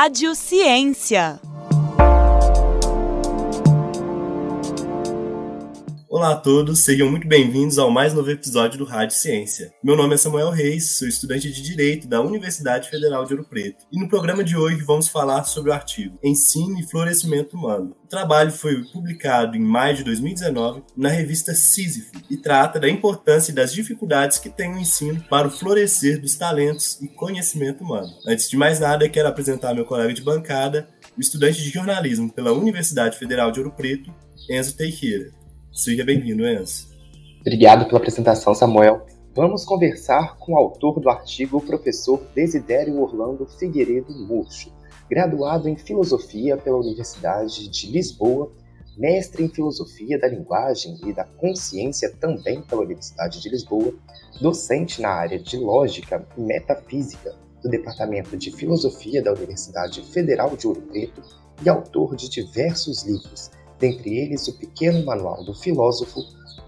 Rádio Ciência. Olá a todos, sejam muito bem-vindos ao mais novo episódio do Rádio Ciência. Meu nome é Samuel Reis, sou estudante de Direito da Universidade Federal de Ouro Preto. E no programa de hoje vamos falar sobre o artigo Ensino e Florescimento Humano. O trabalho foi publicado em maio de 2019 na revista Sísifo e trata da importância e das dificuldades que tem o ensino para o florescer dos talentos e conhecimento humano. Antes de mais nada, quero apresentar meu colega de bancada, o estudante de jornalismo pela Universidade Federal de Ouro Preto, Enzo Teixeira. Seja bem-vindo, Enzo. Obrigado pela apresentação, Samuel. Vamos conversar com o autor do artigo, o professor Desidério Orlando Figueiredo Murcho, graduado em Filosofia pela Universidade de Lisboa, mestre em Filosofia da Linguagem e da Consciência também pela Universidade de Lisboa, docente na área de Lógica e Metafísica do Departamento de Filosofia da Universidade Federal de Ouro Preto e autor de diversos livros, dentre eles o pequeno manual do filósofo,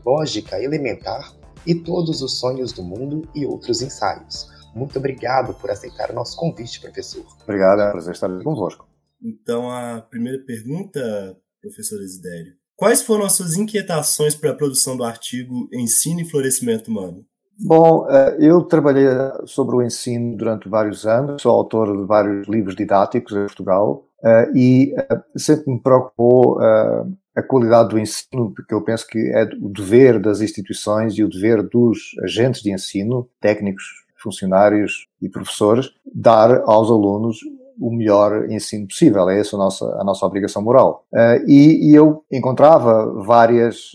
Lógica Elementar e Todos os Sonhos do Mundo e outros ensaios. Muito obrigado por aceitar o nosso convite, professor. Obrigado, é um prazer estar aqui convosco. Então, a primeira pergunta, professor Desidério. Quais foram as suas inquietações para a produção do artigo Ensino e Florescimento Humano? Bom, eh, eu trabalhei sobre o ensino durante vários anos, sou autor de vários livros didáticos em Portugal Uh, e uh, sempre me preocupou uh, a qualidade do ensino, porque eu penso que é o dever das instituições e o dever dos agentes de ensino, técnicos, funcionários e professores, dar aos alunos o melhor ensino possível. É essa a nossa, a nossa obrigação moral. E, e, eu encontrava várias,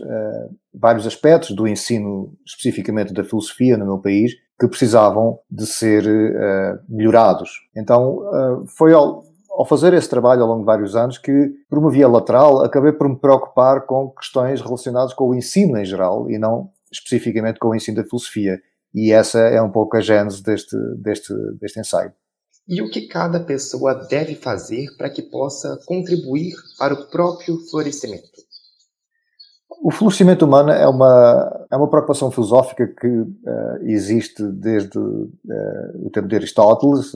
vários aspectos do ensino, especificamente da filosofia no meu país, que precisavam de ser melhorados. Então, foi ao ao fazer esse trabalho ao longo de vários anos, que por uma via lateral acabei por me preocupar com questões relacionadas com o ensino em geral e não especificamente com o ensino da filosofia. E essa é um pouco a gênese deste, deste, deste ensaio. E o que cada pessoa deve fazer para que possa contribuir para o próprio florescimento? O florescimento humano é uma, é uma preocupação filosófica que uh, existe desde uh, o tempo de Aristóteles,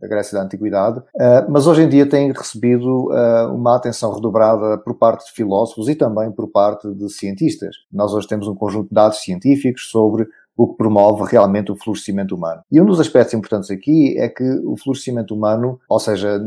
da Grécia da Antiguidade, uh, mas hoje em dia tem recebido uma atenção redobrada por parte de filósofos e também por parte de cientistas. Nós hoje temos um conjunto de dados científicos sobre o que promove realmente o florescimento humano. E um dos aspectos importantes aqui é que o florescimento humano, ou seja,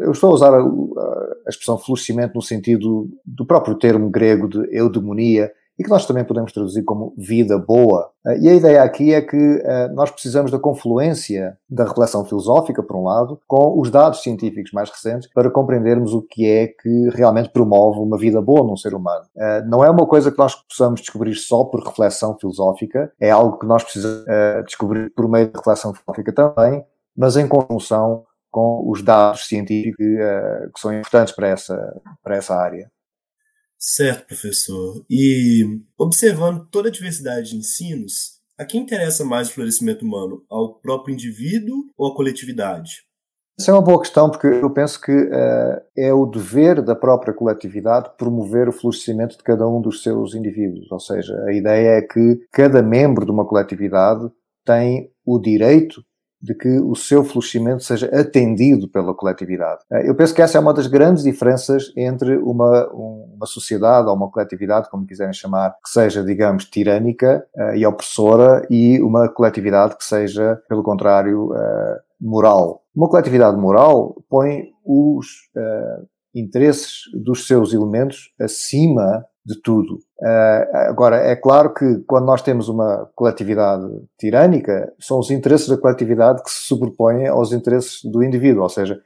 eu estou a usar a, a expressão florescimento no sentido do próprio termo grego de eudemonia, e que nós também podemos traduzir como vida boa. Eh, e a ideia aqui é que eh, nós precisamos da confluência da reflexão filosófica, por um lado, com os dados científicos mais recentes para compreendermos o que é que realmente promove uma vida boa num ser humano. Eh, não é uma coisa que nós possamos descobrir só por reflexão filosófica, é algo que nós precisamos descobrir por meio de reflexão filosófica também, mas em conjunção com os dados científicos que são importantes para essa, para essa área. Certo, professor. E observando toda a diversidade de ensinos, a quem interessa mais o florescimento humano? Ao próprio indivíduo ou à coletividade? Essa é uma boa questão, porque eu penso que uh, é o dever da própria coletividade promover o florescimento de cada um dos seus indivíduos. Ou seja, a ideia é que cada membro de uma coletividade tem o direito de que o seu florescimento seja atendido pela coletividade. Eh, eu penso que essa é uma das grandes diferenças entre uma, uma sociedade ou uma coletividade, como quiserem chamar, que seja, digamos, tirânica uh, e opressora e uma coletividade que seja, pelo contrário, uh, moral. Uma coletividade moral põe os interesses dos seus elementos acima de tudo. Uh, agora, é claro que quando nós temos uma coletividade tirânica, são os interesses da coletividade que se sobrepõem aos interesses do indivíduo, ou seja,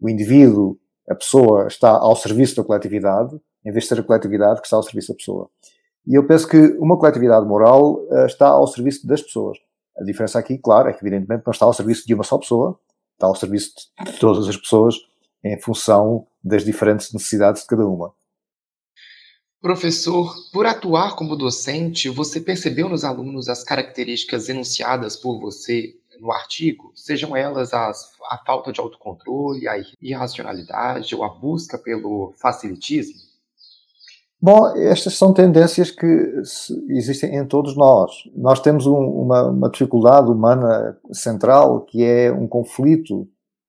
o indivíduo, a pessoa, está ao serviço da coletividade, em vez de ser a coletividade que está ao serviço da pessoa. E eu penso que uma coletividade moral uh, está ao serviço das pessoas. A diferença aqui, claro, é que evidentemente não está ao serviço de uma só pessoa, está ao serviço de todas as pessoas em função das diferentes necessidades de cada uma. Professor, por atuar como docente, você percebeu nos alunos as características enunciadas por você no artigo, sejam elas as, a falta de autocontrole, a irracionalidade ou a busca pelo facilitismo? Bom, estas são tendências que existem em todos nós. Nós temos um, uma, uma dificuldade humana central que é um conflito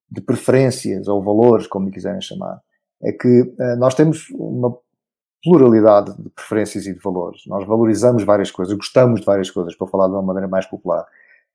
de preferências ou valores, como quiserem chamar, é que uh, nós temos uma pluralidade de preferências e de valores. Nós valorizamos várias coisas, gostamos de várias coisas, para falar de uma maneira mais popular.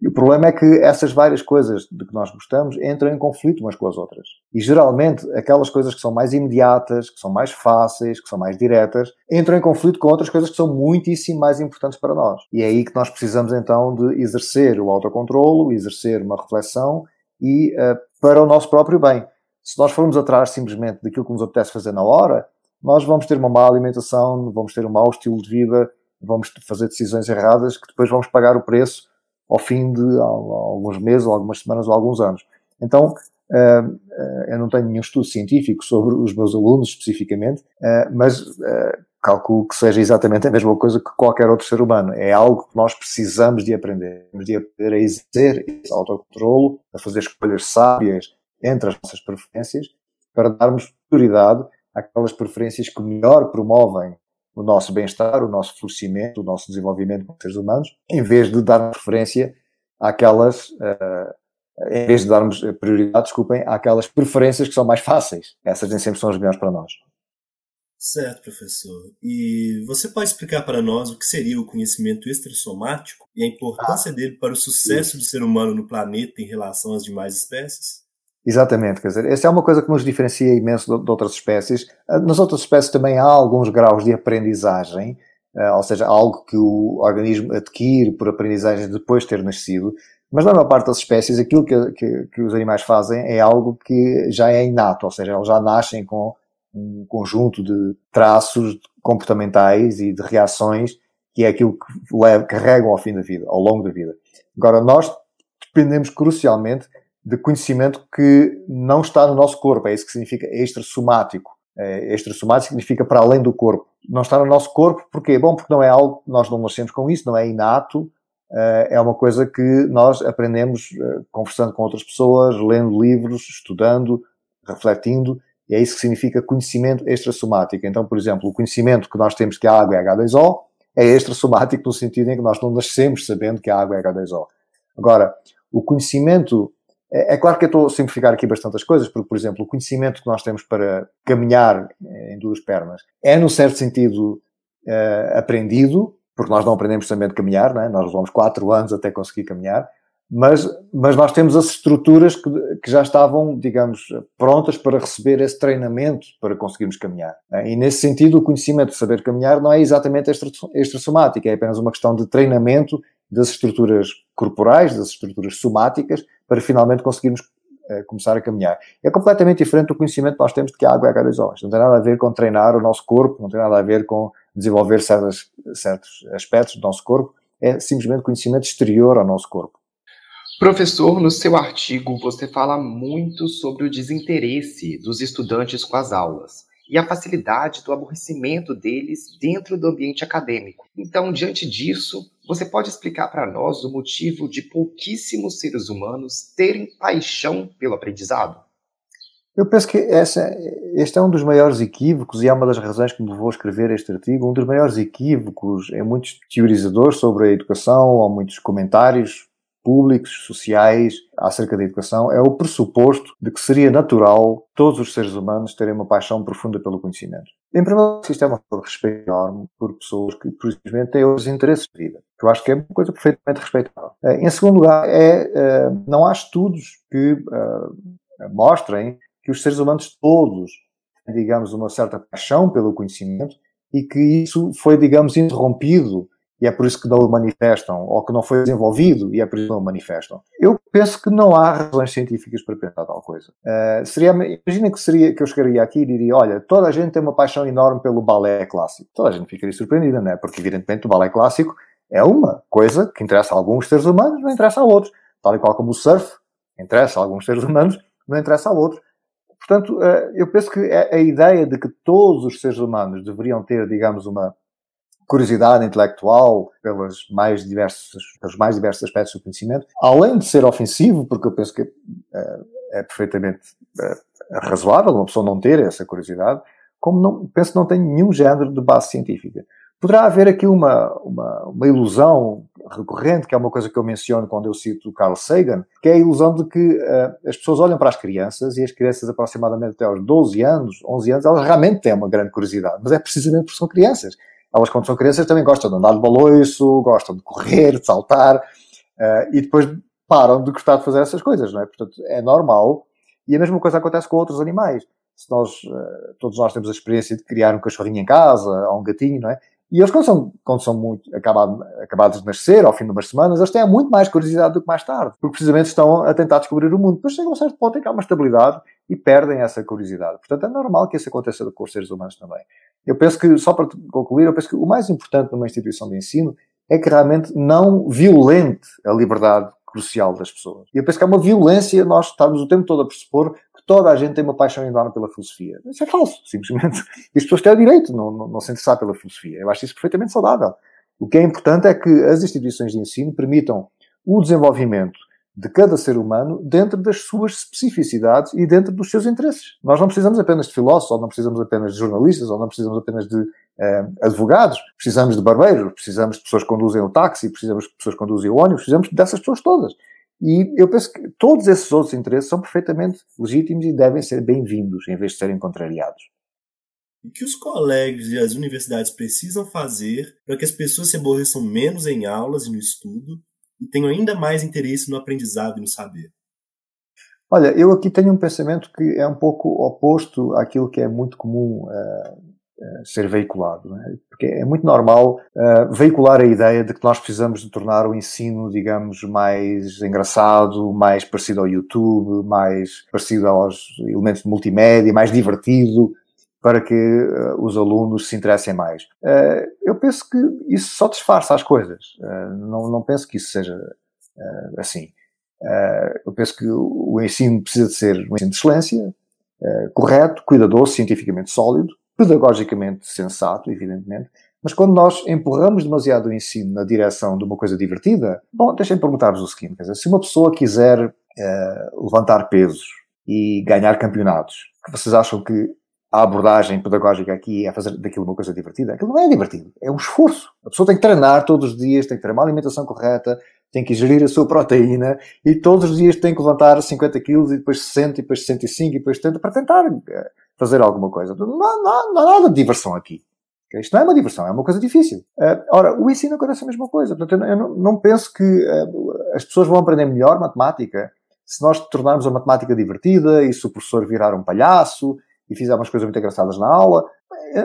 E o problema é que essas várias coisas de que nós gostamos entram em conflito umas com as outras. E geralmente, aquelas coisas que são mais imediatas, que são mais fáceis, que são mais diretas, entram em conflito com outras coisas que são muitíssimo mais importantes para nós. E é aí que nós precisamos então de exercer o autocontrolo, exercer uma reflexão e uh, para o nosso próprio bem. Se nós formos atrás simplesmente daquilo que nos apetece fazer na hora, nós vamos ter uma má alimentação, vamos ter um mau estilo de vida, vamos fazer decisões erradas que depois vamos pagar o preço ao fim de alguns meses, ou algumas semanas, ou alguns anos. Então, eh, eu não tenho nenhum estudo científico sobre os meus alunos especificamente, eh, mas eh, calculo que seja exatamente a mesma coisa que qualquer outro ser humano. É algo que nós precisamos de aprender. De aprender a exercer esse autocontrolo, a fazer escolhas sábias entre as nossas preferências, para darmos prioridade àquelas preferências que melhor promovem o nosso bem-estar, o nosso florescimento, o nosso desenvolvimento como seres humanos, em vez de dar preferência àquelas, uh, em vez de darmos prioridade, desculpem, àquelas preferências que são mais fáceis. Essas nem sempre são as melhores para nós. Certo, professor. E você pode explicar para nós o que seria o conhecimento extrassomático e a importância ah, dele para o sucesso isso. do ser humano no planeta em relação às demais espécies? Exatamente, quer dizer, essa é uma coisa que nos diferencia imenso de, outras espécies. Ah, nas outras espécies também há alguns graus de aprendizagem, uh, ou seja, algo que o organismo adquire por aprendizagem depois de ter nascido, mas na maior parte das espécies aquilo que, que, que, os animais fazem é algo que já é inato, ou seja, eles já nascem com um conjunto de traços comportamentais e de reações que é aquilo que carregam ao fim da vida, ao longo da vida. Agora, nós dependemos crucialmente de conhecimento que não está no nosso corpo. É isso que significa extrasomático. É, extrasomático significa para além do corpo. Não está no nosso corpo, porquê? Bom, porque não é algo, nós não nascemos com isso, não é inato, eh, é uma coisa que nós aprendemos eh, conversando com outras pessoas, lendo livros, estudando, refletindo, e é isso que significa conhecimento extrasomático. Então, por exemplo, o conhecimento que nós temos que a água é H2O é extrasomático no sentido em que nós não nascemos sabendo que a água é H2O. Agora, o conhecimento é, é claro que eu estou a simplificar aqui bastante as coisas, porque, por exemplo, o conhecimento que nós temos para caminhar eh, em duas pernas é, no certo sentido, uh, aprendido, porque nós não aprendemos somente a caminhar, é? nós levamos quatro anos até conseguir caminhar, mas, mas nós temos as estruturas que, que, já estavam, digamos, prontas para receber esse treinamento para conseguirmos caminhar. É? E nesse sentido, o conhecimento de saber caminhar não é exatamente extra-somático, é apenas uma questão de treinamento das estruturas corporais, das estruturas somáticas, para finalmente conseguirmos uh, começar a caminhar. É completamente diferente do conhecimento que nós temos de que a água é H2O. Isto não tem nada a ver com treinar o nosso corpo, não tem nada a ver com desenvolver certos, certos aspectos do nosso corpo, é simplesmente conhecimento exterior ao nosso corpo. Professor, no seu artigo você fala muito sobre o desinteresse dos estudantes com as aulas e a facilidade do aborrecimento deles dentro do ambiente acadêmico. Então, diante disso, você pode explicar para nós o motivo de pouquíssimos seres humanos terem paixão pelo aprendizado? Eu penso que essa, este é um dos maiores equívocos e é uma das razões que me levou a escrever este artigo. Um dos maiores equívocos em muitos teorizadores sobre a educação ou muitos comentários públicos, sociais, acerca da educação, é o pressuposto de que seria natural todos os seres humanos terem uma paixão profunda pelo conhecimento. Em primeiro lugar, isto é uma de respeito enorme por pessoas que, simplesmente, têm outros interesses de vida, eu acho que é uma coisa perfeitamente respeitável. Eh, em segundo lugar, é, eh, não há estudos que eh, mostrem que os seres humanos todos têm, digamos, uma certa paixão pelo conhecimento e que isso foi, digamos, interrompido e é por isso que não o manifestam, ou que não foi desenvolvido e é por isso que não o manifestam. Eu penso que não há razões científicas para pensar tal coisa. Uh, seria, imagina que, seria, que eu chegaria aqui e diria, olha, toda a gente tem uma paixão enorme pelo balé clássico. Toda a gente ficaria surpreendida, não é? Porque evidentemente o balé clássico é uma coisa que interessa a alguns seres humanos, não interessa a outros. Tal e qual como o surf interessa a alguns seres humanos, não interessa a outros. Portanto, uh, eu penso que a ideia de que todos os seres humanos deveriam ter, digamos, uma curiosidade intelectual pelas mais diversas, pelos mais diversos aspectos do conhecimento, além de ser ofensivo, porque eu penso que é, é perfeitamente é, razoável uma pessoa não ter essa curiosidade, como não, penso que não tem nenhum género de base científica. Poderá haver aqui uma, uma, uma, ilusão recorrente, que é uma coisa que eu menciono quando eu cito Carl Sagan, que é a ilusão de que uh, as pessoas olham para as crianças e as crianças aproximadamente até aos 12 anos, 11 anos, elas realmente têm uma grande curiosidade, mas é precisamente porque são crianças. Elas, quando são crianças, também gostam de andar de baloiço, gostam de correr, de saltar, uh, e depois param de gostar de fazer essas coisas, não é? Portanto, é normal. E a mesma coisa acontece com outros animais. Se nós, uh, todos nós temos a experiência de criar um cachorrinho em casa, ou um gatinho, não é? E eles, quando são, quando são muito acabados, acabados de nascer, ao fim de umas semanas, eles têm muito mais curiosidade do que mais tarde, porque precisamente estão a tentar descobrir o mundo. Depois chegam a um certo ponto em que há uma estabilidade e perdem essa curiosidade. Portanto, é normal que isso aconteça com os seres humanos também. Eu penso que, só para concluir, eu penso que o mais importante numa instituição de ensino é que realmente não violente a liberdade crucial das pessoas. E eu penso que é uma violência nós estarmos o tempo todo a pressupor que toda a gente tem uma paixão enorme pela filosofia. Isso é falso, simplesmente. E as pessoas têm o direito, não, não, não se interessar pela filosofia. Eu acho isso perfeitamente saudável. O que é importante é que as instituições de ensino permitam o desenvolvimento de cada ser humano dentro das suas especificidades e dentro dos seus interesses. Nós não precisamos apenas de filósofos, ou não precisamos apenas de jornalistas, ou não precisamos apenas de eh, advogados, precisamos de barbeiros, precisamos de pessoas que conduzem o táxi, precisamos de pessoas que conduzem o ônibus, precisamos dessas pessoas todas. E eu penso que todos esses outros interesses são perfeitamente legítimos e devem ser bem-vindos, em vez de serem contrariados. O que os colégios e as universidades precisam fazer para que as pessoas se aborreçam menos em aulas e no estudo e ainda mais interesse no aprendizado e no saber? Olha, eu aqui tenho um pensamento que é um pouco oposto àquilo que é muito comum uh, ser veiculado. Né? Porque é muito normal uh, veicular a ideia de que nós precisamos de tornar o ensino, digamos, mais engraçado, mais parecido ao YouTube, mais parecido aos elementos de multimédia, mais divertido, para que uh, os alunos se interessem mais. Uh, eu penso que isso só disfarça as coisas. Uh, não, não penso que isso seja assim. eu penso que o, ensino precisa de ser um ensino de excelência, correto, cuidadoso, cientificamente sólido, pedagogicamente sensato, evidentemente, mas quando nós empurramos demasiado o ensino na direção de uma coisa divertida, bom, deixem-me perguntar-vos o seguinte, dizer, se uma pessoa quiser levantar pesos e ganhar campeonatos, vocês acham que a abordagem pedagógica aqui é fazer daquilo uma coisa divertida. Aquilo não é divertido, é um esforço. A pessoa tem que treinar todos os dias, tem que ter uma alimentação correta, tem que gerir a sua proteína e todos os dias tem que levantar 50 quilos e depois 60 e depois 65 e depois 70 para tentar eh, fazer alguma coisa. Não, não, não há nada de diversão aqui. Isto não é uma diversão, é uma coisa difícil. Uh, ora, o ensino acontece a mesma coisa. Portanto, eu não, não penso que uh, as pessoas vão aprender melhor matemática se nós tornarmos a matemática divertida e se o professor virar um palhaço e fizer umas coisas muito engraçadas na aula.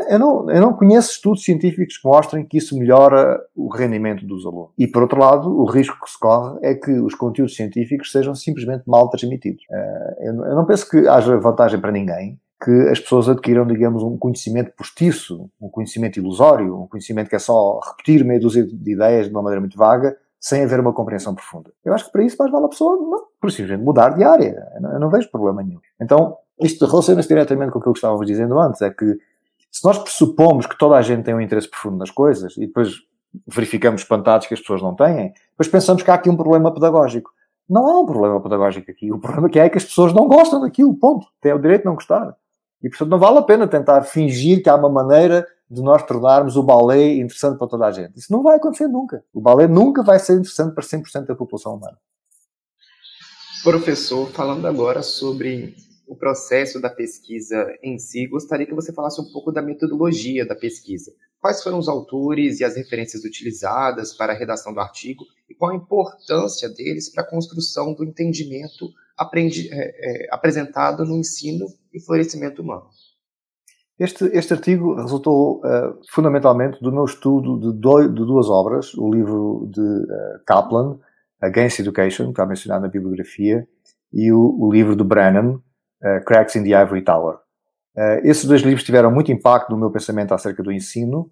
Eu não, eu não conheço estudos científicos que mostrem que isso melhora o rendimento dos alunos. E, por outro lado, o risco que se corre é que os conteúdos científicos sejam simplesmente mal transmitidos. Eh, eu não penso que haja vantagem para ninguém que as pessoas adquiram, digamos, um conhecimento postiço, um conhecimento ilusório, um conhecimento que é só repetir meia dúzia de ideias de uma maneira muito vaga, sem haver uma compreensão profunda. Eu acho que para isso mais vale a pessoa, não, por simplesmente mudar de área. Eu não, eu não vejo problema nenhum. Então, isto relaciona-se diretamente com aquilo que estávamos dizendo antes, é que se nós pressupomos que toda a gente tem um interesse profundo nas coisas e depois verificamos espantados que as pessoas não têm, depois pensamos que há aqui um problema pedagógico. Não há um problema pedagógico aqui. O problema que é que as pessoas não gostam daquilo, ponto. Têm o direito de não gostar. E, portanto, não vale a pena tentar fingir que há uma maneira de nós tornarmos o balé interessante para toda a gente. Isso não vai acontecer nunca. O balé nunca vai ser interessante para 100% da população humana. Professor, falando agora sobre o processo da pesquisa em si, gostaria que você falasse um pouco da metodologia da pesquisa. Quais foram os autores e as referências utilizadas para a redação do artigo e qual a importância deles para a construção do entendimento aprendi, é, é, apresentado no ensino e florescimento humano? Este, este artigo resultou uh, fundamentalmente do meu estudo de, de, duas obras, o livro de uh, Kaplan, Against Education, que está mencionado na bibliografia, e o, o livro do Brennan, uh, Cracks in the Ivory Tower. Uh, esses dois livros tiveram muito impacto no meu pensamento acerca do ensino,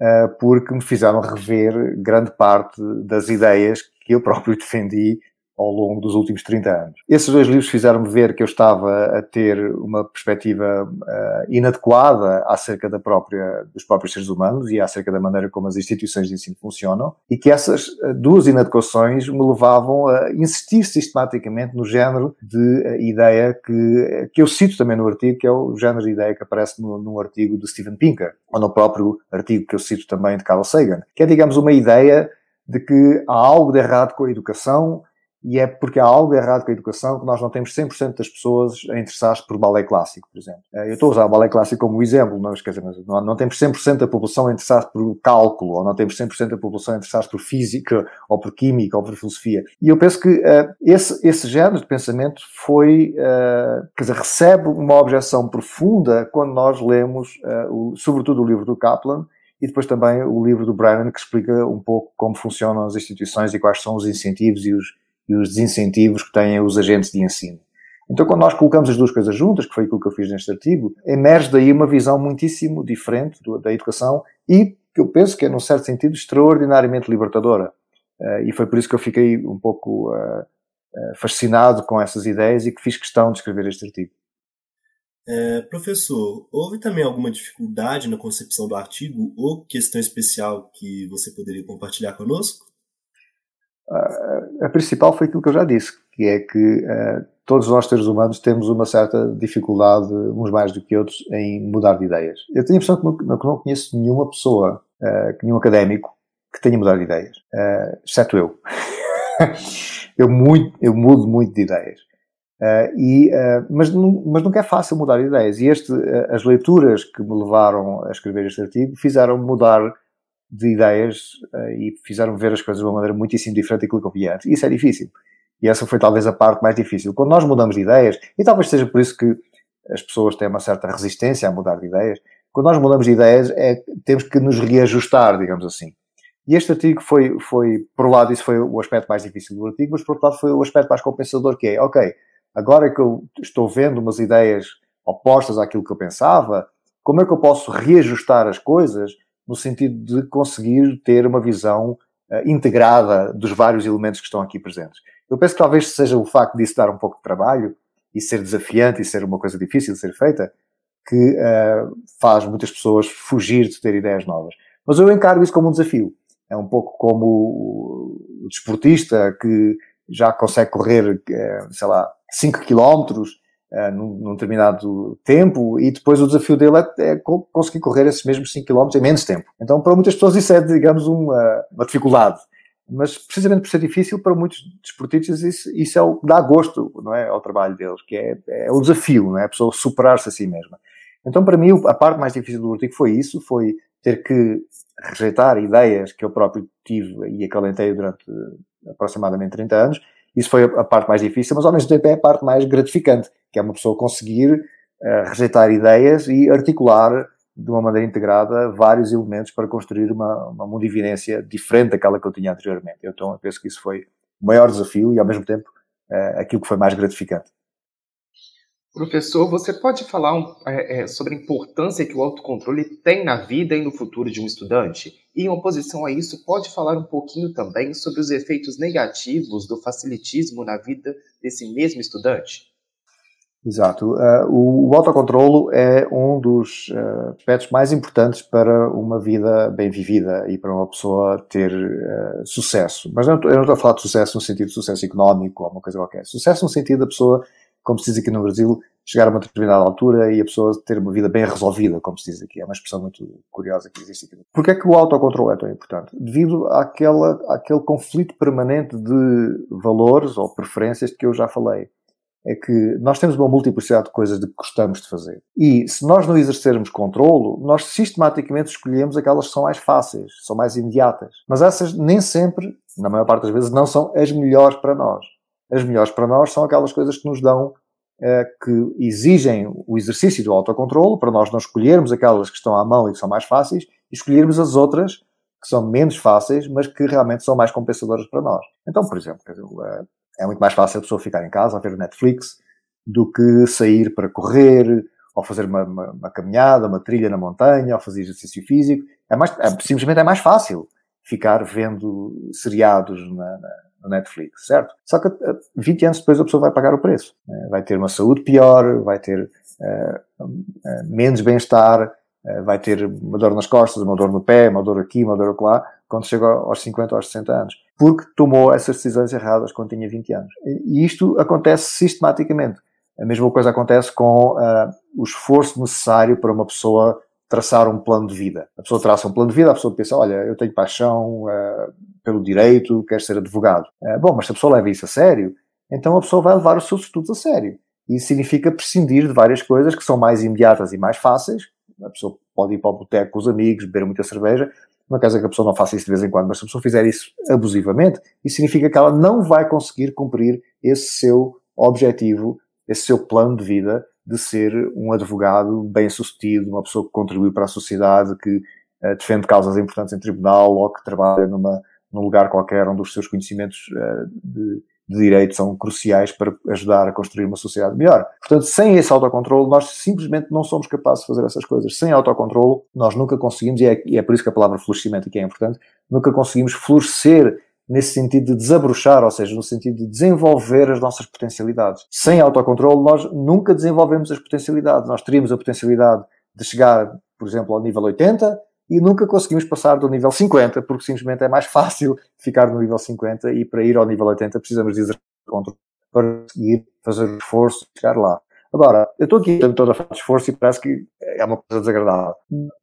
uh, porque me fizeram rever grande parte das ideias que eu próprio defendi ao longo dos últimos 30 anos. Esses dois livros fizeram-me ver que eu estava a ter uma perspectiva uh, inadequada acerca da própria, dos próprios seres humanos e acerca da maneira como as instituições de ensino funcionam e que essas uh, duas inadequações me levavam a insistir sistematicamente no género de uh, ideia que, que eu cito também no artigo, que é o género de ideia que aparece no, no artigo de Steven Pinker, ou no próprio artigo que eu cito também de Carl Sagan, que é, digamos, uma ideia de que há algo de errado com a educação e é porque há algo errado com a educação que nós não temos 100% das pessoas a interessar-se por balé clássico, por exemplo. Eh, eu estou a usar o balé clássico como exemplo, mas, quer dizer, não, não temos 100% da população a interessar-se por cálculo, ou não temos 100% da população a interessar-se por física, ou por química, ou por filosofia. E eu penso que uh, esse, esse género de pensamento foi, uh, quer dizer, recebe uma objeção profunda quando nós lemos, uh, o, sobretudo o livro do Kaplan, e depois também o livro do Brennan, que explica um pouco como funcionam as instituições e quais são os incentivos e os e os desincentivos que têm os agentes de ensino. Então, quando nós colocamos as duas coisas juntas, que foi aquilo que eu fiz neste artigo, emerge daí uma visão muitíssimo diferente da educação e que eu penso que é, num certo sentido, extraordinariamente libertadora. Uh, e foi por isso que eu fiquei um pouco uh, uh, fascinado com essas ideias e que fiz questão de escrever este artigo. É, professor, houve também alguma dificuldade na concepção do artigo ou questão especial que você poderia compartilhar conosco? A principal foi aquilo que eu já disse, que é que uh, todos nós seres humanos temos uma certa dificuldade, uns mais do que outros, em mudar de ideias. Eu tenho a impressão que não, que não conheço nenhuma pessoa, uh, nenhum académico, que tenha mudado de ideias, exceto eu. eu, muito, eu mudo muito de ideias. Uh, e, uh, mas, mas nunca é fácil mudar de ideias. E este, uh, as leituras que me levaram a escrever este artigo fizeram mudar de ideias uh, e fizeram ver as coisas de uma maneira muitíssimo diferente daquilo que eu via antes. Isso é difícil. E essa foi talvez a parte mais difícil. Quando nós mudamos de ideias, e talvez seja por isso que as pessoas têm uma certa resistência a mudar de ideias, quando nós mudamos de ideias, é, temos que nos reajustar, digamos assim. E este artigo foi, foi, por um lado, isso foi o aspecto mais difícil do artigo, mas por outro lado foi o aspecto mais compensador, que é, ok, agora que eu estou vendo umas ideias opostas àquilo que eu pensava, como é que eu posso reajustar as coisas no sentido de conseguir ter uma visão uh, integrada dos vários elementos que estão aqui presentes. Eu penso que talvez seja o facto disso dar um pouco de trabalho e ser desafiante e ser uma coisa difícil de ser feita que uh, faz muitas pessoas fugir de ter ideias novas. Mas eu encaro isso como um desafio. É um pouco como o desportista que já consegue correr, eh, sei lá, 5 quilómetros uh, num, num, determinado tempo e depois o desafio dele é, é conseguir correr esses mesmos 5 km em menos tempo. Então, para muitas pessoas isso é, digamos, uma, uma dificuldade. Mas precisamente por ser difícil, para muitos desportistas isso, isso é o dá gosto não é, ao trabalho deles, que é, é o desafio, não é? a pessoa superar-se a si mesma. Então, para mim, a parte mais difícil do artigo foi isso, foi ter que rejeitar ideias que eu próprio tive e acalentei durante aproximadamente 30 anos isso foi a parte mais difícil, mas ao mesmo tempo é a parte mais gratificante, que é uma pessoa conseguir uh, rejeitar ideias e articular de uma maneira integrada vários elementos para construir uma, uma mundividência diferente daquela que eu tinha anteriormente. Então eu penso que isso foi o maior desafio e ao mesmo tempo uh, aquilo que foi mais gratificante. Professor, você pode falar um, é, é, sobre a importância que o autocontrole tem na vida e no futuro de um estudante? E, em oposição a isso, pode falar um pouquinho também sobre os efeitos negativos do facilitismo na vida desse mesmo estudante? Exato. Uh, o, o autocontrolo é um dos uh, aspectos mais importantes para uma vida bem vivida e para uma pessoa ter uh, sucesso. Mas não, eu não estou a falar de sucesso no sentido de sucesso económico ou uma coisa qualquer. Sucesso no sentido da pessoa como se diz aqui no Brasil, chegar a uma determinada altura e a pessoa ter uma vida bem resolvida, como se diz aqui. É uma expressão muito curiosa que existe aqui. Porquê é que o autocontrole é tão importante? Devido àquela, àquele conflito permanente de valores ou preferências de que eu já falei. É que nós temos uma multiplicidade de coisas de que gostamos de fazer. E se nós não exercermos controlo, nós sistematicamente escolhemos aquelas que são mais fáceis, são mais imediatas. Mas essas nem sempre, na maior parte das vezes, não são as melhores para nós. As melhores para nós são aquelas coisas que nos dão, eh, que exigem o exercício do autocontrole, para nós não escolhermos aquelas que estão à mão e que são mais fáceis, e escolhermos as outras que são menos fáceis, mas que realmente são mais compensadoras para nós. Então, por exemplo, eh, é muito mais fácil a pessoa ficar em casa a ver Netflix do que sair para correr, ou fazer uma, uma, uma caminhada, uma trilha na montanha, ou fazer exercício físico. É mais, é, simplesmente é mais fácil ficar vendo seriados na, na no Netflix, certo? Só que 20 anos depois a pessoa vai pagar o preço. Né? Vai ter uma saúde pior, vai ter uh, uh, menos bem-estar, uh, vai ter uma dor nas costas, uma dor no pé, uma dor aqui, uma dor lá, quando chega aos 50 ou aos 60 anos. Porque tomou essas decisões erradas quando tinha 20 anos. E isto acontece sistematicamente. A mesma coisa acontece com o esforço necessário para uma pessoa traçar um plano de vida. A pessoa traça um plano de vida, a pessoa pensa, olha, eu tenho paixão uh, pelo direito, quero ser advogado. Uh, bom, mas se a pessoa leva isso a sério, então a pessoa vai levar os seus estudos a sério. Isso significa prescindir de várias coisas que são mais imediatas e mais fáceis. A pessoa pode ir para o boteco com os amigos, beber muita cerveja. Quer dizer que a pessoa não faça isso de vez em quando, mas se a pessoa fizer isso abusivamente, isso significa que ela não vai conseguir cumprir esse seu objetivo, esse seu plano de vida de ser um advogado bem sucedido, uma pessoa que contribui para a sociedade, que uh, defende causas importantes em tribunal ou que trabalha numa, num lugar qualquer onde os seus conhecimentos uh, de, de direito são cruciais para ajudar a construir uma sociedade melhor. Portanto, sem esse autocontrole, nós simplesmente não somos capazes de fazer essas coisas. Sem autocontrole, nós nunca conseguimos, e é, e é por isso que a palavra florescimento aqui é importante, nunca conseguimos florescer nesse sentido de desabrochar, ou seja, no sentido de desenvolver as nossas potencialidades. Sem autocontrole, nós nunca desenvolvemos as potencialidades. Nós teríamos a potencialidade de chegar, por exemplo, ao nível 80 e nunca conseguimos passar do nível 50, porque simplesmente é mais fácil ficar no nível 50 e para ir ao nível 80 precisamos de exercer controle para conseguir fazer esforço e chegar lá. Agora, eu estou aqui toda a fazer esforço e parece que é uma coisa desagradável.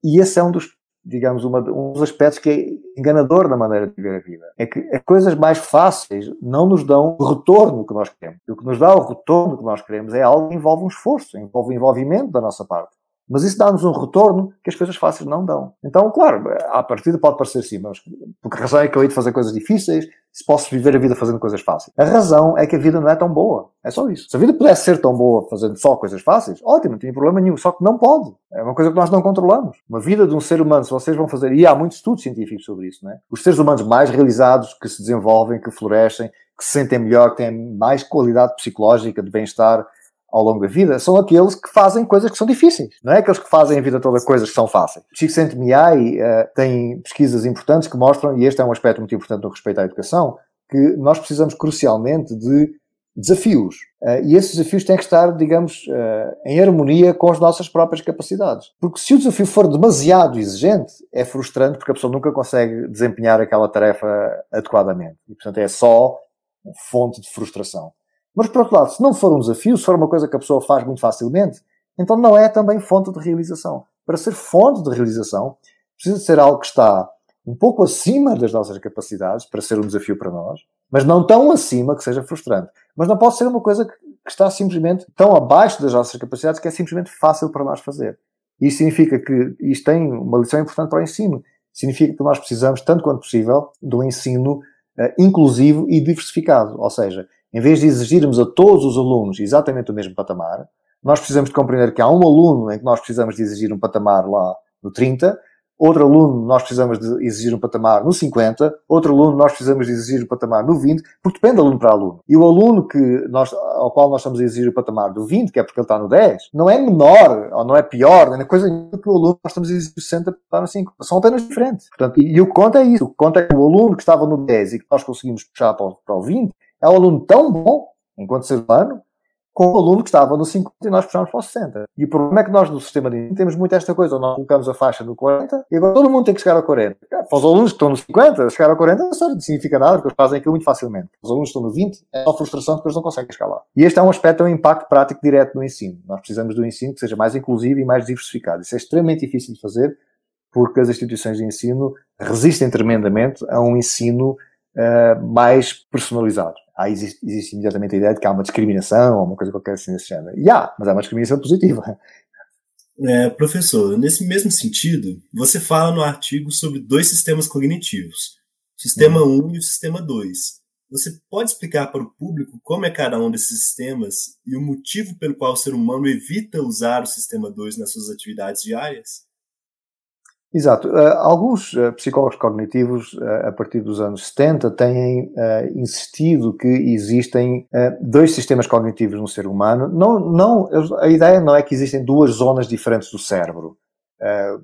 E esse é um dos digamos, uma, um dos aspectos que é enganador na maneira de viver a vida. É que as coisas mais fáceis não nos dão o retorno que nós queremos. E o que nos dá o retorno que nós queremos é algo que envolve um esforço, envolve um envolvimento da nossa parte. Mas isso dá-nos um retorno que as coisas fáceis não dão. Então, claro, à partida pode parecer assim, mas porque a razão é que eu hei de fazer coisas difíceis, se posso viver a vida fazendo coisas fáceis. A razão é que a vida não é tão boa. É só isso. Se a vida pudesse ser tão boa fazendo só coisas fáceis, ótimo, não tem problema nenhum. Só que não pode. É uma coisa que nós não controlamos. Uma vida de um ser humano, se vocês vão fazer, e há muitos estudos científicos sobre isso, né? Os seres humanos mais realizados, que se desenvolvem, que florescem, que se sentem melhor, que têm mais qualidade psicológica, de bem-estar, ao longo da vida são aqueles que fazem coisas que são difíceis, não é aqueles que fazem a vida toda coisas que são fáceis. Csikszentmihalyi uh, tem pesquisas importantes que mostram, e este é um aspecto muito importante no respeito à educação, que nós precisamos crucialmente de desafios. Uh, e esses desafios têm que estar, digamos, uh, em harmonia com as nossas próprias capacidades. Porque se o desafio for demasiado exigente, é frustrante porque a pessoa nunca consegue desempenhar aquela tarefa adequadamente. E, portanto, é só fonte de frustração. Mas, por outro lado, se não for um desafio, se for uma coisa que a pessoa faz muito facilmente, então não é também fonte de realização. Para ser fonte de realização, precisa de ser algo que está um pouco acima das nossas capacidades, para ser um desafio para nós, mas não tão acima que seja frustrante. Mas não pode ser uma coisa que, está simplesmente tão abaixo das nossas capacidades que é simplesmente fácil para nós fazer. Isso significa que isto tem uma lição importante para o ensino. Significa que nós precisamos, tanto quanto possível, um ensino uh, inclusivo e diversificado. Ou seja, em vez de exigirmos a todos os alunos exatamente o mesmo patamar, nós precisamos de compreender que há um aluno em que nós precisamos de exigir um patamar lá no 30, outro aluno nós precisamos de exigir um patamar no 50, outro aluno nós precisamos de exigir um patamar no 20, porque depende de aluno para aluno. E o aluno que nós, ao qual nós estamos a exigir o patamar do 20, que é porque ele está no 10, não é menor, ou não é pior, nem é coisa que o aluno que nós estamos a exigir o 60 para no 5. São apenas diferentes. Portanto, e, e, o que conta é isso. O que conta é que o aluno que estava no 10 e que nós conseguimos puxar para o, para o 20, é um aluno tão bom, enquanto ser humano, como o aluno que estava no 50 e nós puxamos para o 60. E o problema é que nós, no sistema de ensino, temos muito esta coisa, nós colocamos a faixa no 40 e agora todo mundo tem que chegar ao 40. Para os alunos que estão no 50, chegar ao 40 não significa nada, porque eles fazem aquilo muito facilmente. Os alunos que estão no 20, é uma frustração que eles não conseguem lá. E este é um aspecto, é um impacto prático direto no ensino. Nós precisamos de um ensino que seja mais inclusivo e mais diversificado. Isso é extremamente difícil de fazer, porque as instituições de ensino resistem tremendamente a um ensino uh, mais personalizado. Aí existe, existe, imediatamente a ideia de que há uma discriminação ou uma coisa qualquer assim desse género. E há, mas é uma discriminação positiva. É, professor, nesse mesmo sentido, você fala no artigo sobre dois sistemas cognitivos, sistema 1 um e o sistema 2. Você pode explicar para o público como é cada um desses sistemas e o motivo pelo qual o ser humano evita usar o sistema 2 nas suas atividades diárias? Exato. Uh, alguns uh, psicólogos cognitivos, uh, a partir dos anos 70, têm insistido que existem dois sistemas cognitivos no ser humano. Não, não, a ideia não é que existem duas zonas diferentes do cérebro.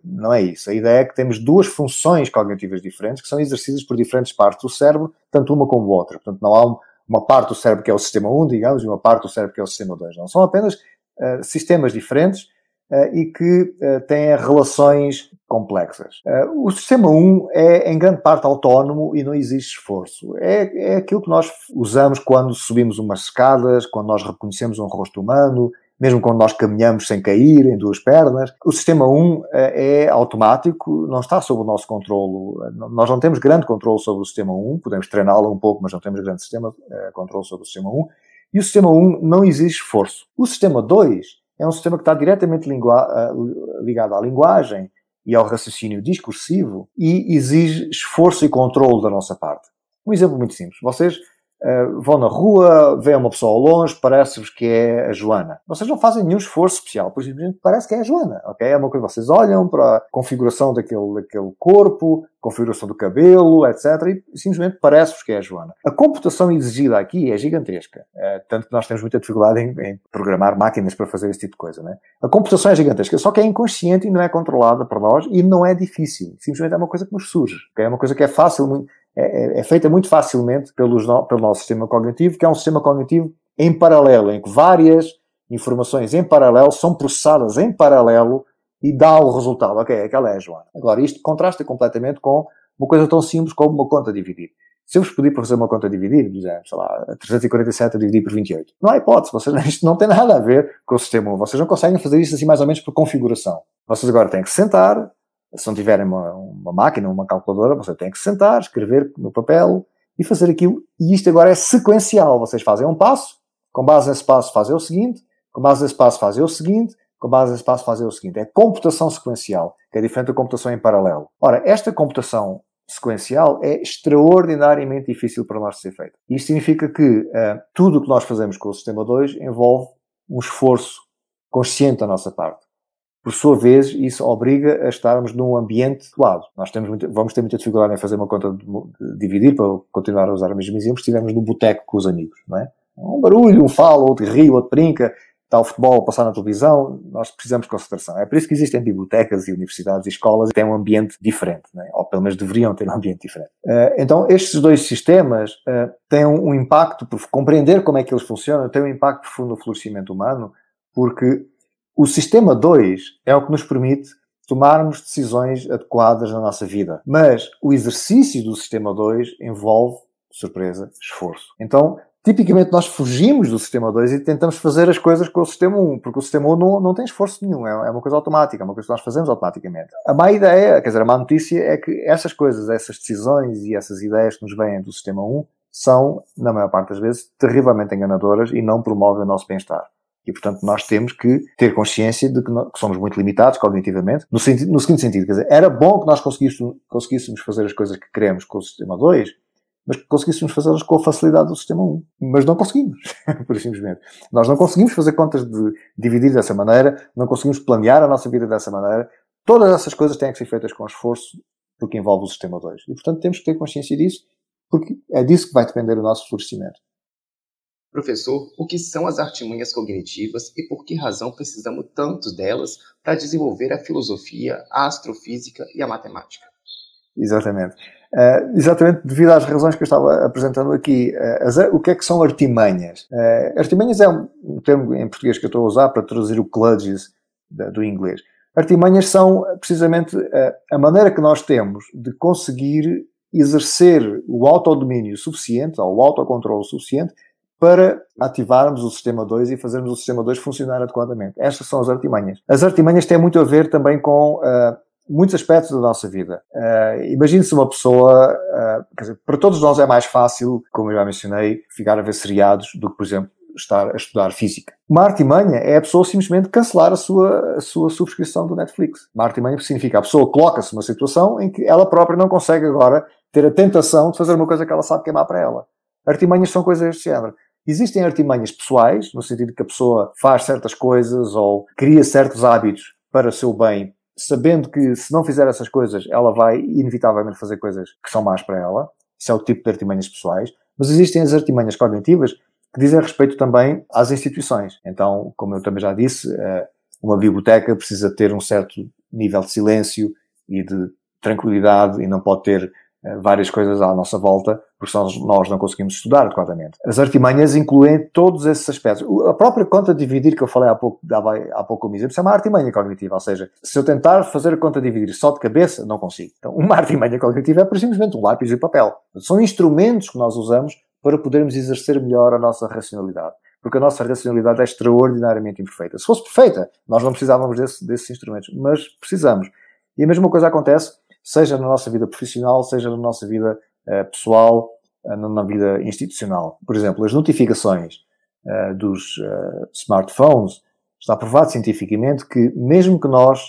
Não é isso. A ideia é que temos duas funções cognitivas diferentes que são exercidas por diferentes partes do cérebro, tanto uma como outra. Portanto, não há uma parte do cérebro que é o sistema 1, digamos, e uma parte do cérebro que é o sistema 2. Não são apenas sistemas diferentes e que têm relações complexas. o sistema 1 é, em grande parte, autónomo e não existe esforço. É, é aquilo que nós usamos quando subimos umas escadas, quando nós reconhecemos um rosto humano, mesmo quando nós caminhamos sem cair em duas pernas. O sistema 1 eh, é automático, não está sob o nosso controlo. Nós não temos grande controle sobre o sistema 1, podemos treiná-lo um pouco, mas não temos grande sistema, controle sobre o sistema 1. E o sistema 1 não exige esforço. O sistema 2 é um sistema que está diretamente uh, ligado à linguagem e ao raciocínio discursivo e exige esforço e controle da nossa parte. Um exemplo muito simples. Vocês Uh, vão na rua, veem uma pessoa ao longe, parece-vos que é a Joana. Vocês não fazem nenhum esforço especial, simplesmente parece que é a Joana, ok? É uma coisa que vocês olham para a configuração daquele, daquele corpo, configuração do cabelo, etc. E simplesmente parece-vos que é a Joana. A computação exigida aqui é gigantesca. Uh, tanto que nós temos muita dificuldade em, em, programar máquinas para fazer esse tipo de coisa, né? A computação é gigantesca, só que é inconsciente e não é controlada por nós e não é difícil. Simplesmente é uma coisa que nos surge. Okay? É uma coisa que é fácil, muito é, é, é, feita muito facilmente pelos, pelo nosso sistema cognitivo, que é um sistema cognitivo em paralelo, em que várias informações em paralelo são processadas em paralelo e dá o resultado. Ok, aquela é a Joana. Agora, isto contrasta completamente com uma coisa tão simples como uma conta dividir. Se eu vos pedir para fazer uma conta dividir, exemplo, sei lá, 347 a dividir por 28, não há hipótese, vocês, isto não tem nada a ver com o sistema 1. Vocês não conseguem fazer isso assim mais ou menos por configuração. Vocês agora têm que sentar, se não tiverem uma, uma máquina, uma calculadora, você tem que sentar, escrever no papel e fazer aquilo. E isto agora é sequencial. Vocês fazem um passo, com base nesse passo fazem o seguinte, com base nesse passo fazem o seguinte, com base nesse passo fazem o seguinte. É computação sequencial, que é diferente da computação em paralelo. Ora, esta computação sequencial é extraordinariamente difícil para nós ser feita. Isto significa que uh, tudo o que nós fazemos com o sistema 2 envolve um esforço consciente da nossa parte. Por sua vez, isso obriga a estarmos num ambiente lado. Nós temos muito, vamos ter muita dificuldade em fazer uma conta de, de dividir, para continuar a usar o mesmo exemplo, se estivermos num boteco com os amigos, não é? Um barulho, um fala, outro ri, outro brinca, está o futebol a passar na televisão, nós precisamos de concentração. É por isso que existem bibliotecas e universidades e escolas que têm um ambiente diferente, é? ou pelo menos deveriam ter um ambiente diferente. Uh, então, estes dois sistemas uh, têm um impacto, por compreender como é que eles funcionam, têm um impacto profundo no florescimento humano, porque o sistema 2 é o que nos permite tomarmos decisões adequadas na nossa vida. Mas o exercício do sistema 2 envolve, surpresa, esforço. Então, tipicamente nós fugimos do sistema 2 e tentamos fazer as coisas com o sistema 1, porque o sistema 1 não, não tem esforço nenhum, é, é uma coisa automática, é uma coisa que nós fazemos automaticamente. A má ideia, quer dizer, a má notícia é que essas coisas, essas decisões e essas ideias que nos vêm do sistema 1 são, na maior parte das vezes, terrivelmente enganadoras e não promovem o nosso bem-estar. E, portanto, nós temos que ter consciência de que, nós, que somos muito limitados cognitivamente, no, sentido, no, seguinte sentido, quer dizer, era bom que nós conseguíssemos, conseguíssemos fazer as coisas que queremos com o sistema 2, mas que conseguíssemos fazê-las com a facilidade do sistema 1. Mas não conseguimos, por simplesmente. Nós não conseguimos fazer contas de dividir dessa maneira, não conseguimos planear a nossa vida dessa maneira. Todas essas coisas têm que ser feitas com esforço, porque envolve o sistema 2. E, portanto, temos que ter consciência disso, porque é disso que vai depender o nosso florescimento. Professor, o que são as artimanhas cognitivas e por que razão precisamos tanto delas para desenvolver a filosofia, a astrofísica e a matemática? Exatamente. Uh, exatamente devido às razões que eu estava apresentando aqui. Uh, as, o que é que são artimanhas? Uh, artimanhas é um, termo em português que eu estou a usar para traduzir o cludges do inglês. Artimanhas são precisamente a maneira que nós temos de conseguir exercer o autodomínio suficiente, ou o autocontrole suficiente, para ativarmos o sistema 2 e fazermos o sistema 2 funcionar adequadamente. Estas são as artimanhas. As artimanhas têm muito a ver também com uh, muitos aspectos da nossa vida. Uh, Imagine-se uma pessoa, uh, dizer, para todos nós é mais fácil, como eu já mencionei, ficar a ver seriados do que, por exemplo, estar a estudar física. Uma artimanha é a pessoa simplesmente cancelar a sua, a sua subscrição do Netflix. Uma artimanha significa a pessoa coloca-se numa situação em que ela própria não consegue agora ter a tentação de fazer uma coisa que ela sabe que é má para ela. Artimanhas são coisas deste género. Existem artimanhas pessoais, no sentido que a pessoa faz certas coisas ou cria certos hábitos para o seu bem, sabendo que se não fizer essas coisas, ela vai inevitavelmente fazer coisas que são más para ela. Isso é o tipo de artimanhas pessoais. Mas existem as artimanhas cognitivas que dizem respeito também às instituições. Então, como eu também já disse, eh, uma biblioteca precisa ter um certo nível de silêncio e de tranquilidade e não pode ter eh, várias coisas à nossa volta, porque senão nós não conseguimos estudar adequadamente. As artimanhas incluem todos esses aspectos. A própria conta dividir que eu falei há pouco, dava há pouco como exemplo, é uma artimanha cognitiva, ou seja, se eu tentar fazer a conta dividir só de cabeça, não consigo. Então, uma artimanha cognitiva é simplesmente um lápis e papel. São instrumentos que nós usamos para podermos exercer melhor a nossa racionalidade. Porque a nossa racionalidade é extraordinariamente imperfeita. Se fosse perfeita, nós não precisávamos desse, desses instrumentos, mas precisamos. E a mesma coisa acontece seja na nossa vida profissional, seja na nossa vida pessoal, uh, na vida institucional. Por exemplo, as notificações uh, dos smartphones, está provado cientificamente que mesmo que nós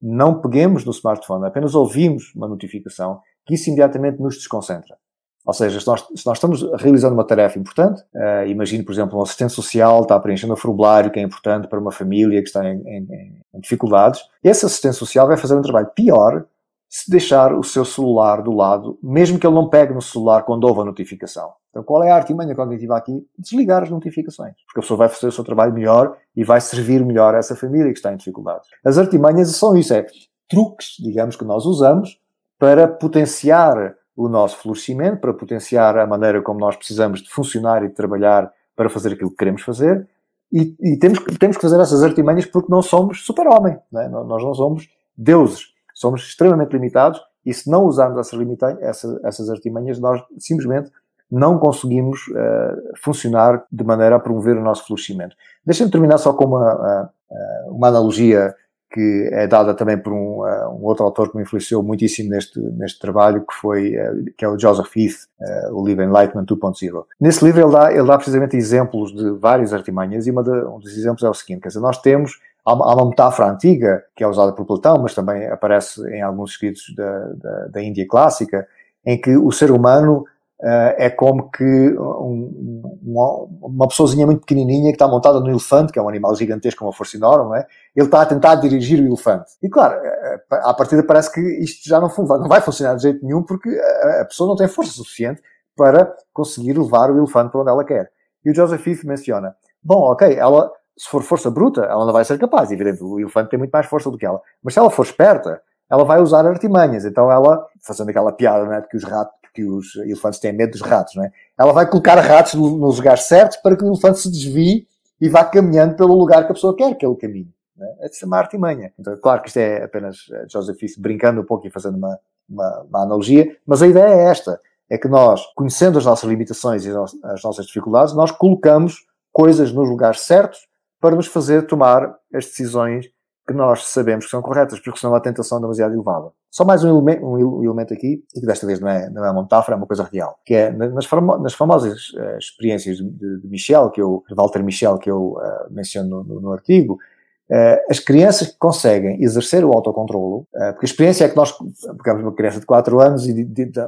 não peguemos no smartphone, apenas ouvimos uma notificação, que isso imediatamente nos desconcentra. Ou seja, se nós, se nós estamos realizando uma tarefa importante, uh, imagine, por exemplo, um assistente social está preenchendo um formulário que é importante para uma família que está em, em, em dificuldades, esse assistente social vai fazer um trabalho pior se deixar o seu celular do lado, mesmo que ele não pegue no celular quando houve a notificação. Então, qual é a artimanha cognitiva aqui? Desligar as notificações. Porque a pessoa vai fazer o seu trabalho melhor e vai servir melhor a essa família que está em dificuldades. As artimanhas são isso, é truques, digamos, que nós usamos para potenciar o nosso florescimento, para potenciar a maneira como nós precisamos de funcionar e de trabalhar para fazer aquilo que queremos fazer. E, e temos, temos que fazer essas artimanhas porque não somos super-homem. É? Nós não somos deuses. Somos extremamente limitados e se não usarmos essas, essa, essas artimanhas, nós simplesmente não conseguimos uh, funcionar de maneira a promover o nosso florescimento. Deixem-me terminar só com uma, uh, uma analogia que é dada também por um, uh, um, outro autor que me influenciou muitíssimo neste, neste trabalho, que foi, que é o Joseph Heath, o livro Enlightenment 2.0. Nesse livro ele dá, ele dá precisamente exemplos de várias artimanhas e de, um dos exemplos é o seguinte, quer dizer, nós temos Há uma metáfora antiga, que é usada por Platão, mas também aparece em alguns escritos da, da, da Índia clássica, em que o ser humano uh, é como que um, uma, uma pessoazinha muito pequenininha que está montada no elefante, que é um animal gigantesco uma força enorme, é? ele está a tentar dirigir o elefante. E claro, eh, à partida parece que isto já não, não vai funcionar de jeito nenhum porque a pessoa não tem força suficiente para conseguir levar o elefante para onde ela quer. E o Joseph Heath menciona, bom, ok, ela se for força bruta, ela não vai ser capaz. Evidente, o elefante tem muito mais força do que ela. Mas se ela for esperta, ela vai usar artimanhas. Então ela, fazendo aquela piada, né, de que os ratos, que os elefantes têm medo dos ratos, né? Ela vai colocar ratos nos lugares certos para que o elefante se desvie e vá caminhando pelo lugar que a pessoa quer que ele caminhe. Né? É de chamar artimanha. Então, claro que isto é apenas eh, Joseph Fils brincando um pouco e fazendo uma, uma, uma analogia, mas a ideia é esta. É que nós, conhecendo as nossas limitações e as nossas dificuldades, nós colocamos coisas nos lugares certos para nos fazer tomar as decisões que nós sabemos que são corretas, porque senão a tentação é demasiado elevada. Só mais um elemento, um elemento aqui, e que desta vez não é, não é uma metáfora, é uma coisa real, que é nas, famo nas famosas uh, experiências de, de, Michel, que eu, de Walter Michel, que eu uh, menciono no, no artigo, uh, as crianças que conseguem exercer o autocontrolo, porque a experiência é que nós pegamos uma criança de 4 anos e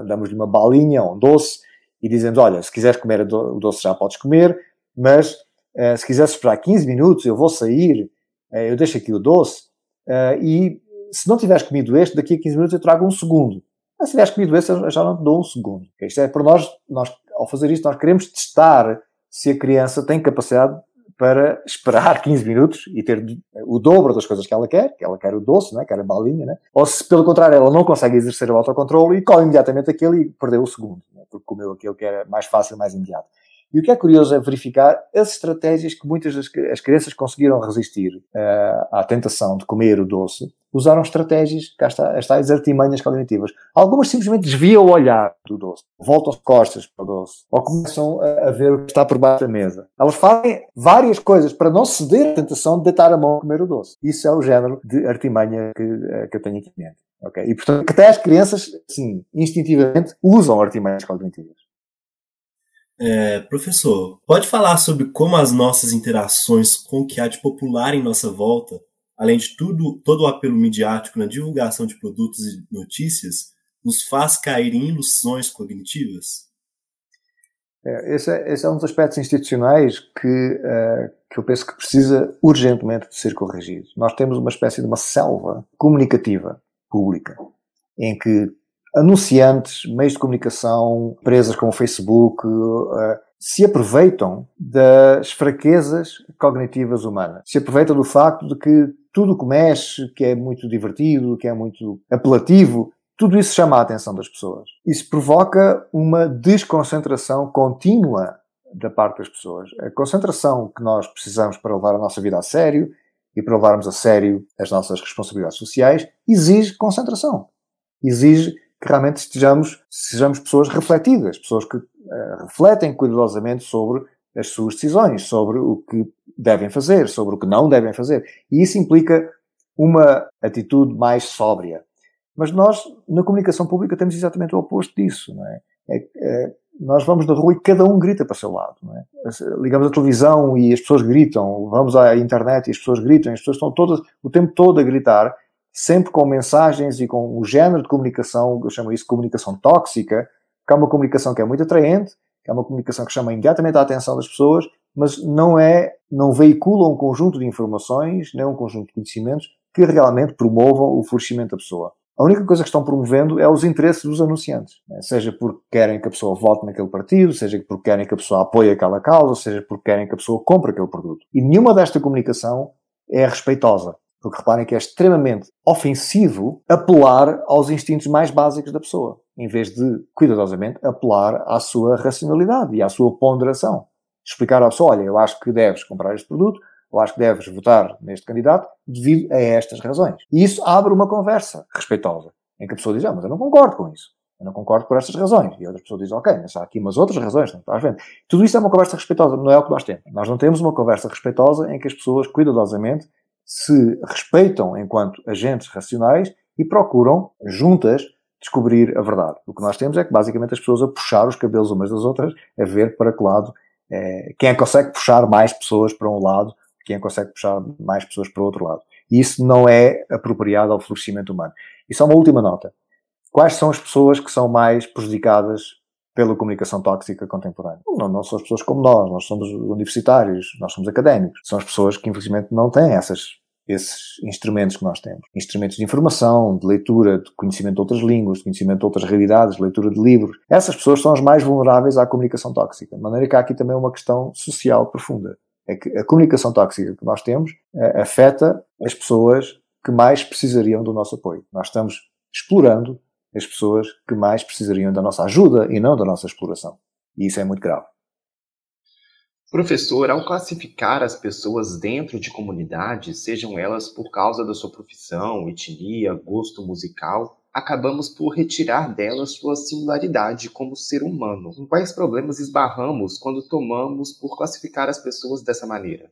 damos-lhe uma balinha ou um doce e dizemos, olha, se quiseres comer o doce já podes comer, mas Uh, se quiser esperar 15 minutos, eu vou sair, uh, eu deixo aqui o doce, uh, e se não tiveres comido este, daqui a 15 minutos eu trago um segundo. Mas se tiveres comido este, eu já não te dou um segundo. Isto é para nós, nós, ao fazer isto, nós queremos testar se a criança tem capacidade para esperar 15 minutos e ter o dobro das coisas que ela quer, que ela quer o doce, né? quer a balinha, né? ou se pelo contrário ela não consegue exercer o autocontrole e come imediatamente aquele e perdeu o segundo, né? porque comeu aquele que era mais fácil, mais imediato. E o que é curioso é verificar as estratégias que muitas das as crianças conseguiram resistir uh, à tentação de comer o doce. Usaram estratégias, cá está, as tais artimanhas cognitivas. Algumas simplesmente desviam o olhar do doce, voltam as costas para o doce, ou começam a, a, ver o que está por baixo da mesa. Elas fazem várias coisas para não ceder à tentação de deitar a mão a comer o doce. Isso é o género de artimanha que, uh, que eu tenho aqui dentro. Okay? E portanto, até as crianças, sim, instintivamente, usam artimanhas cognitivas. É, professor, pode falar sobre como as nossas interações com o que há de popular em nossa volta, além de tudo, todo o apelo midiático na divulgação de produtos e notícias, nos faz cair em ilusões cognitivas? É, esse, é, esse, é, um dos aspectos institucionais que, uh, que eu penso que precisa urgentemente de ser corrigido. Nós temos uma espécie de uma selva comunicativa pública, em que anunciantes, meios de comunicação, empresas como o Facebook, uh, se aproveitam das fraquezas cognitivas humanas. Se aproveitam do facto de que tudo que mexe, que é muito divertido, que é muito apelativo, tudo isso chama a atenção das pessoas. Isso provoca uma desconcentração contínua da parte das pessoas. A concentração que nós precisamos para levar a nossa vida a sério e para levarmos a sério as nossas responsabilidades sociais exige concentração. Exige que realmente estejamos, sejamos pessoas refletidas, pessoas que uh, refletem cuidadosamente sobre as suas decisões, sobre o que devem fazer, sobre o que não devem fazer. E isso implica uma atitude mais sóbria. Mas nós, na comunicação pública, temos exatamente o oposto disso, não é? é, é nós vamos na rua e cada um grita para o seu lado, não é? Ligamos a televisão e as pessoas gritam, vamos à internet e as pessoas gritam, as pessoas estão todas, o tempo todo a gritar, sempre com mensagens e com o género de comunicação, eu chamo isso de comunicação tóxica, que é uma comunicação que é muito atraente, que é uma comunicação que chama imediatamente a atenção das pessoas, mas não é, não veicula um conjunto de informações, nem um conjunto de conhecimentos que realmente promovam o florescimento da pessoa. A única coisa que estão promovendo é os interesses dos anunciantes. Né? Seja porque querem que a pessoa vote naquele partido, seja porque querem que a pessoa apoie aquela causa, seja porque querem que a pessoa compre aquele produto. E nenhuma desta comunicação é respeitosa. Porque reparem que é extremamente ofensivo apelar aos instintos mais básicos da pessoa, em vez de, cuidadosamente, apelar à sua racionalidade e à sua ponderação. Explicar à pessoa, olha, eu acho que deves comprar este produto, eu acho que deves votar neste candidato devido a estas razões. E isso abre uma conversa respeitosa, em que a pessoa diz, ah, mas eu não concordo com isso. Eu não concordo por estas razões. E a outra pessoa diz, ok, mas há aqui umas outras razões, não estás vendo? Tudo isso é uma conversa respeitosa, não é o que nós temos. Nós não temos uma conversa respeitosa em que as pessoas, cuidadosamente, se respeitam enquanto agentes racionais e procuram, juntas, descobrir a verdade. O que nós temos é que, basicamente, as pessoas a puxar os cabelos umas das outras, a ver para que lado, quem é que consegue puxar mais pessoas para um lado, quem é consegue puxar mais pessoas para o outro lado. E isso não é apropriado ao florescimento humano. E só uma última nota. Quais são as pessoas que são mais prejudicadas pela comunicação tóxica contemporânea. Não, não são as pessoas como nós, nós somos universitários, nós somos académicos. São as pessoas que, infelizmente, não têm essas, esses instrumentos que nós temos. Instrumentos de informação, de leitura, de conhecimento de outras línguas, de conhecimento de outras realidades, de leitura de livros. Essas pessoas são as mais vulneráveis à comunicação tóxica. De maneira que há aqui também uma questão social profunda. É que a comunicação tóxica que nós temos uh, afeta as pessoas que mais precisariam do nosso apoio. Nós estamos explorando as pessoas que mais precisariam da nossa ajuda e não da nossa exploração. E isso é muito grave. Professor, ao classificar as pessoas dentro de comunidades, sejam elas por causa da sua profissão, etnia, gosto musical, acabamos por retirar delas sua singularidade como ser humano. Em quais problemas esbarramos quando tomamos por classificar as pessoas dessa maneira?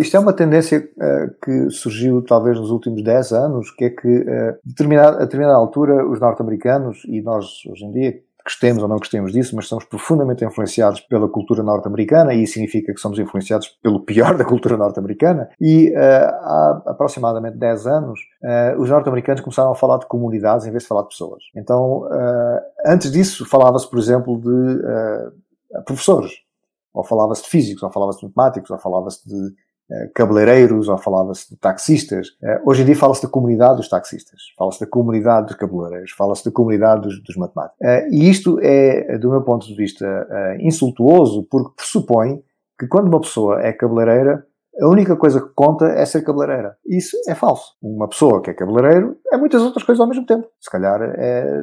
Isto é uma tendência uh, que surgiu talvez nos últimos 10 anos, que é que uh, determinada, a determinada altura os norte-americanos, e nós hoje em dia gostemos ou não gostemos disso, mas somos profundamente influenciados pela cultura norte-americana e isso significa que somos influenciados pelo pior da cultura norte-americana. E uh, há aproximadamente 10 anos, uh, os norte-americanos começaram a falar de comunidades em vez de falar de pessoas. Então, uh, antes disso, falava-se, por exemplo, de professores, ou falava-se de físicos, ou falava-se de matemáticos, ou falava-se de cabeleireiros ou falava-se de taxistas. Eh, hoje em dia fala-se da comunidade dos taxistas, fala-se da comunidade dos cabeleireiros, fala-se da comunidade dos, dos matemáticos. Eh, e isto é, do meu ponto de vista, insultuoso porque pressupõe que quando uma pessoa é cabeleireira, a única coisa que conta é ser cabeleireira. Isso é falso. Uma pessoa que é cabeleireiro é muitas outras coisas ao mesmo tempo. Se calhar é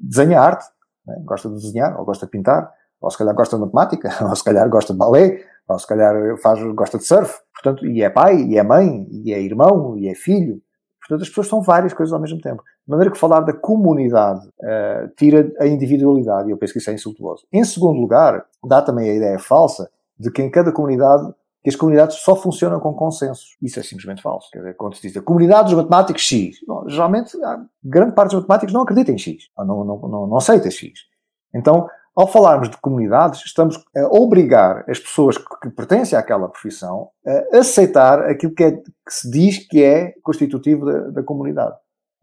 desenha arte, né? gosta de desenhar, ou gosta de pintar, ou se calhar gosta de matemática, ou se calhar gosta de balé, ou se calhar faz, gosta de surf, portanto, e é pai, e é mãe, e é irmão, e é filho. Portanto, as pessoas são várias coisas ao mesmo tempo. De maneira que falar da comunidade uh, tira a individualidade, e eu penso que isso é insultuoso. Em segundo lugar, dá também a ideia falsa de que em cada comunidade que as comunidades só funcionam com consensos. Isso é simplesmente falso. Quer dizer, quando se diz a comunidade dos matemáticos X, bom, geralmente, grande parte dos matemáticos não acredita em X, não, não, não, não aceita X. Então, ao falarmos de comunidades, estamos a obrigar as pessoas que pertencem àquela profissão a aceitar aquilo que, é, que se diz que é constitutivo da, da, comunidade.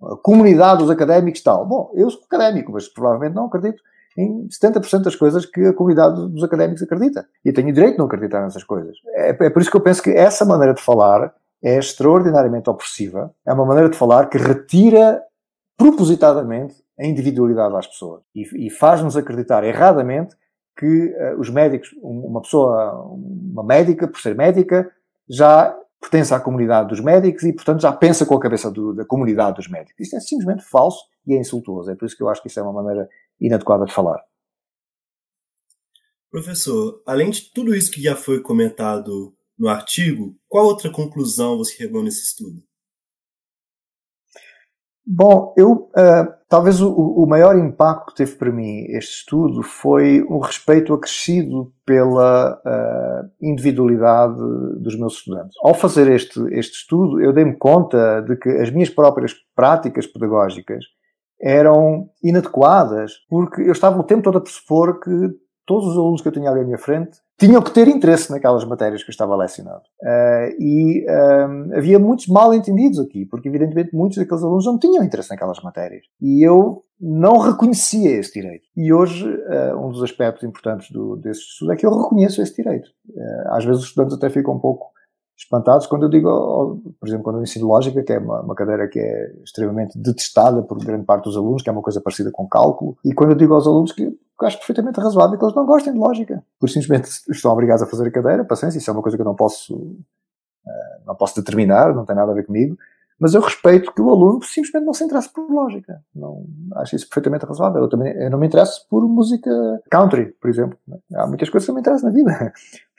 A comunidade dos académicos tal. Bom, eu sou académico, mas provavelmente não acredito em 70% das coisas que a comunidade dos académicos acredita. E tenho direito de não acreditar nessas coisas. É, é por isso que eu penso que essa maneira de falar é extraordinariamente opressiva. É uma maneira de falar que retira propositadamente a individualidade das pessoas e, e faz-nos acreditar erradamente que uh, os médicos, uma pessoa, uma médica, por ser médica, já pertence à comunidade dos médicos e, portanto, já pensa com a cabeça do, da comunidade dos médicos. Isto é simplesmente falso e é insultuoso. É por isso que eu acho que isso é uma maneira inadequada de falar. Professor, além de tudo isso que já foi comentado no artigo, qual outra conclusão você chegou nesse estudo? Bom, eu uh, talvez o, o, maior impacto que teve para mim este estudo foi um respeito acrescido pela uh, individualidade dos meus estudantes. Ao fazer este, este estudo, eu dei-me conta de que as minhas próprias práticas pedagógicas eram inadequadas, porque eu estava o tempo todo a pressupor que todos os alunos que eu tinha ali à minha frente tinham que ter interesse naquelas matérias que eu estava a lecionar. Uh, e um, havia muitos mal entendidos aqui, porque evidentemente muitos daqueles alunos não tinham interesse naquelas matérias. E eu não reconhecia esse direito. E hoje, uh, um dos aspectos importantes do, desse estudo é que eu reconheço esse direito. Uh, às vezes os estudantes até ficam um pouco espantados quando eu digo, por exemplo, quando eu ensino lógica, que é uma, uma, cadeira que é extremamente detestada por grande parte dos alunos, que é uma coisa parecida com cálculo, e quando eu digo aos alunos que eu acho perfeitamente razoável que eles não gostem de lógica, por simplesmente estão obrigados a fazer a cadeira, paciência, isso é uma coisa que eu não posso, uh, não posso determinar, não tem nada a ver comigo, mas eu respeito que o aluno simplesmente não se interesse por lógica. Não, acho isso perfeitamente razoável. Eu também eu não me interesso por música country, por exemplo. Há muitas coisas que me interessam na vida.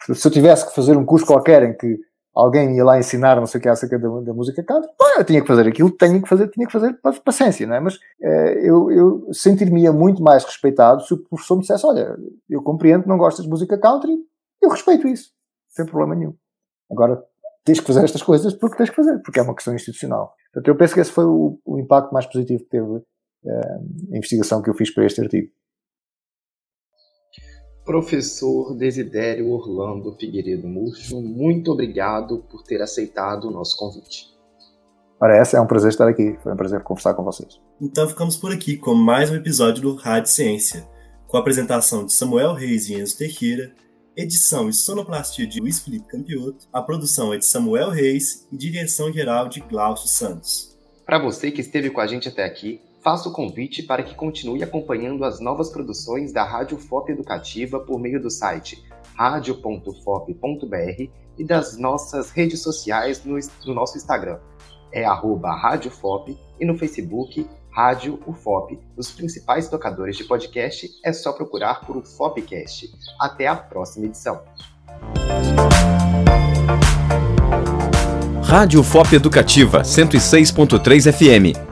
Se eu tivesse que fazer um curso qualquer em que alguém ia lá ensinar não sei o que acerca da, da música country, bom, eu tinha que fazer aquilo, tenho que fazer, tinha que fazer paciência, não é? Mas eh, eu, eu sentir-me muito mais respeitado se o professor me dissesse, olha, eu compreendo que não gostas de música country, eu respeito isso, sem problema nenhum. Agora, tens que fazer estas coisas porque tens que fazer, porque é uma questão institucional. Portanto, eu penso que esse foi o, o impacto mais positivo que teve uh, a investigação que eu fiz para este artigo. Professor Desidério Orlando Figueiredo Murcho, muito obrigado por ter aceitado o nosso convite. Parece, é um prazer estar aqui. Foi um prazer conversar com vocês. Então ficamos por aqui com mais um episódio do Rádio Ciência, com a apresentação de Samuel Reis e Enzo Teixeira, edição e sonoplastia de Luiz Felipe Campioto, a produção é de Samuel Reis e direção geral de Glaucio Santos. Para você que esteve com a gente até aqui, Faço o convite para que continue acompanhando as novas produções da Rádio FOP Educativa por meio do site radio.fop.br e das nossas redes sociais no, no nosso Instagram. É arroba Rádio FOP e no Facebook Rádio UFOP. Nos principais tocadores de podcast é só procurar por UFOPcast. Até a próxima edição. Rádio FOP Educativa 106.3 FM